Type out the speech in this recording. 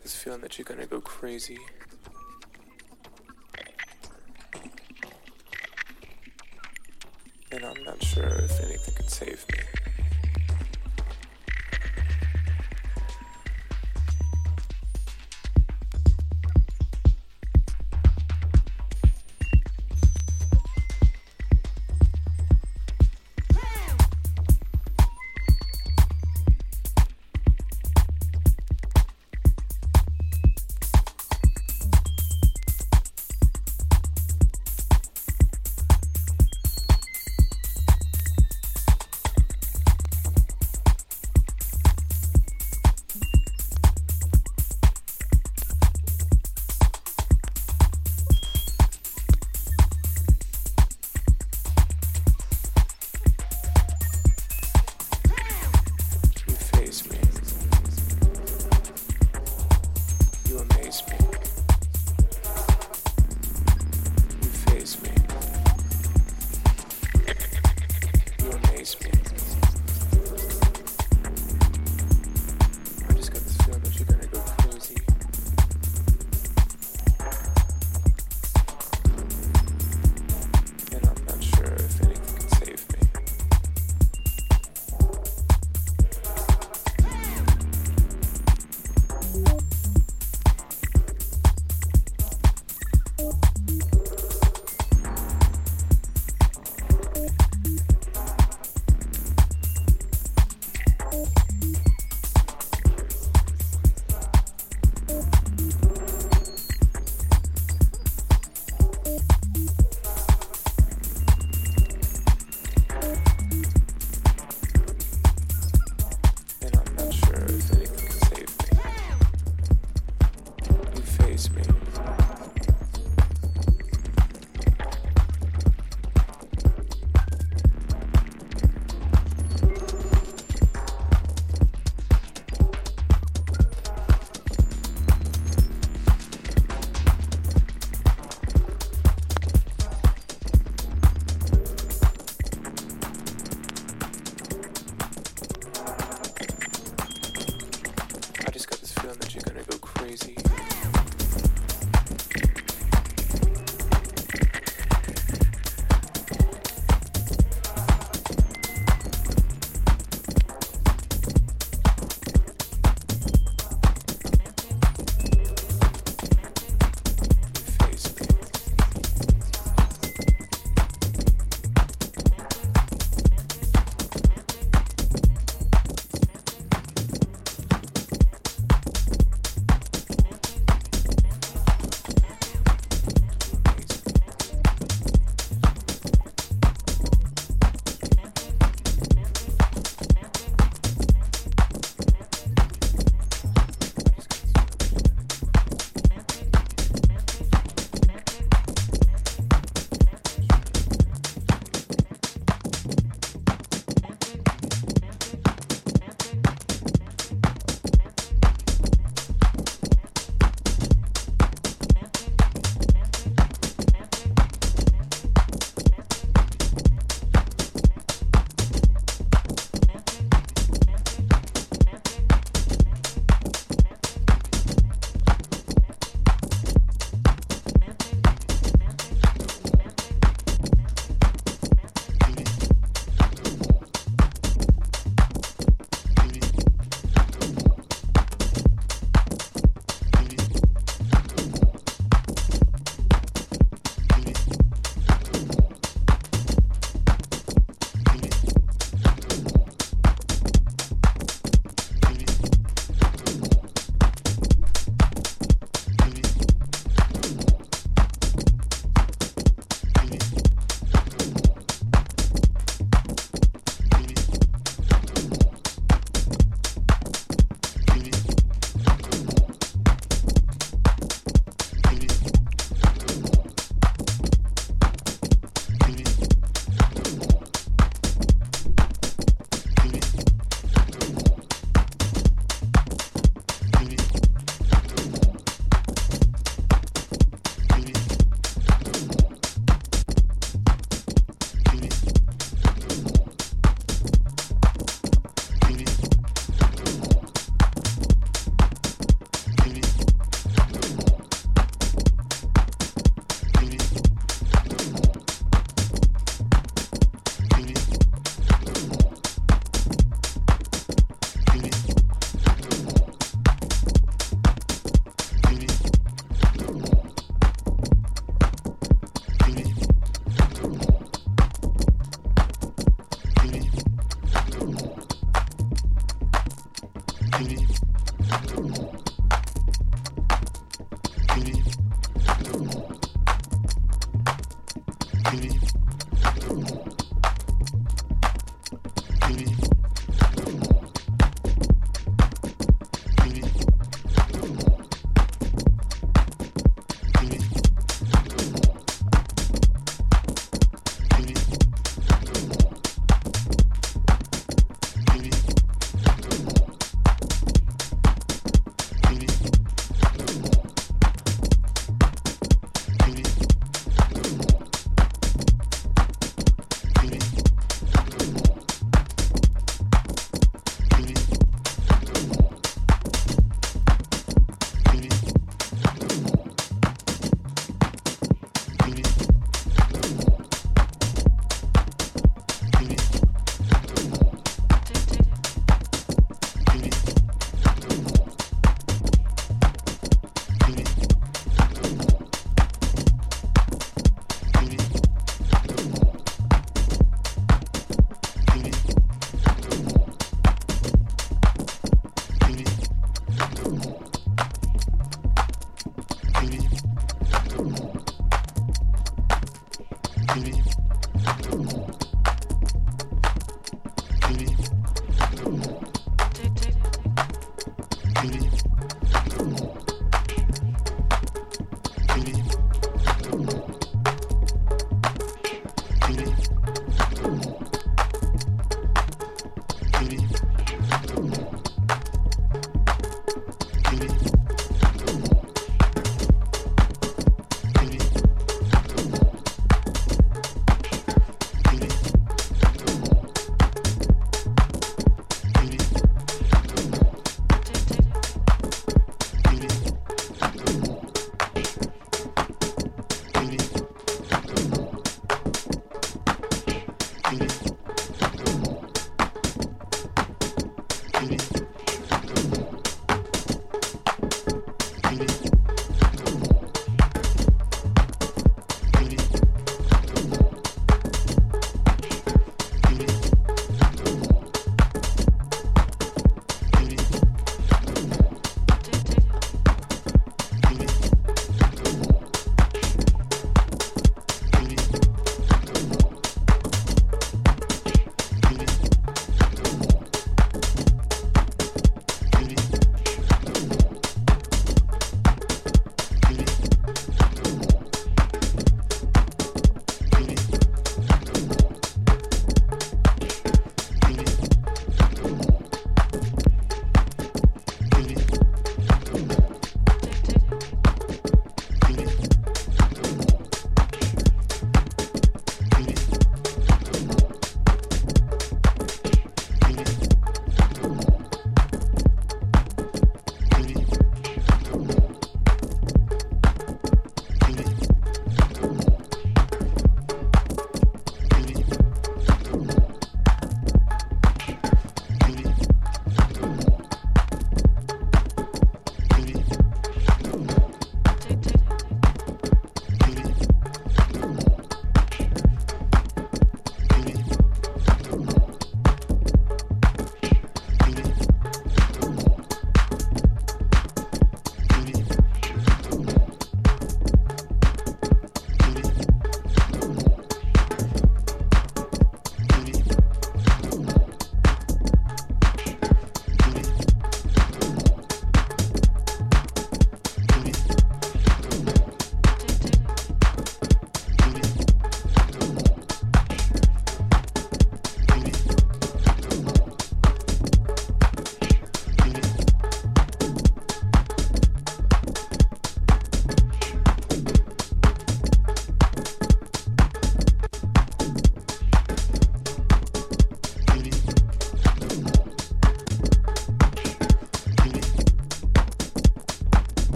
have this feeling that you're gonna go crazy.